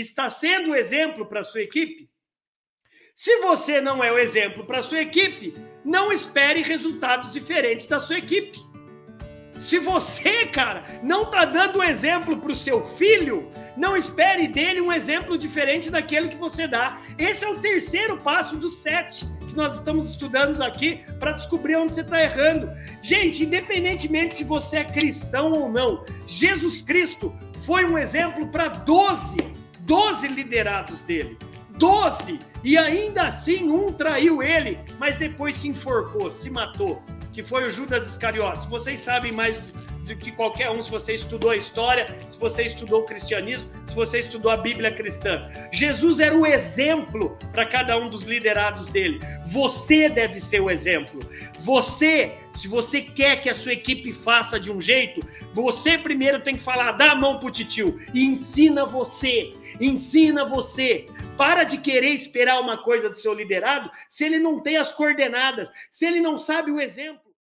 está sendo o exemplo para a sua equipe? Se você não é o exemplo para a sua equipe, não espere resultados diferentes da sua equipe. Se você, cara, não está dando um exemplo para o seu filho, não espere dele um exemplo diferente daquele que você dá. Esse é o terceiro passo dos sete que nós estamos estudando aqui para descobrir onde você está errando. Gente, independentemente se você é cristão ou não, Jesus Cristo foi um exemplo para 12, 12 liderados dele. 12! E ainda assim um traiu ele, mas depois se enforcou, se matou que foi o Judas Iscariotes. Vocês sabem mais que qualquer um, se você estudou a história, se você estudou o cristianismo, se você estudou a Bíblia cristã. Jesus era o exemplo para cada um dos liderados dele. Você deve ser o exemplo. Você, se você quer que a sua equipe faça de um jeito, você primeiro tem que falar, dá a mão pro titio e ensina você. Ensina você. Para de querer esperar uma coisa do seu liderado se ele não tem as coordenadas, se ele não sabe o exemplo.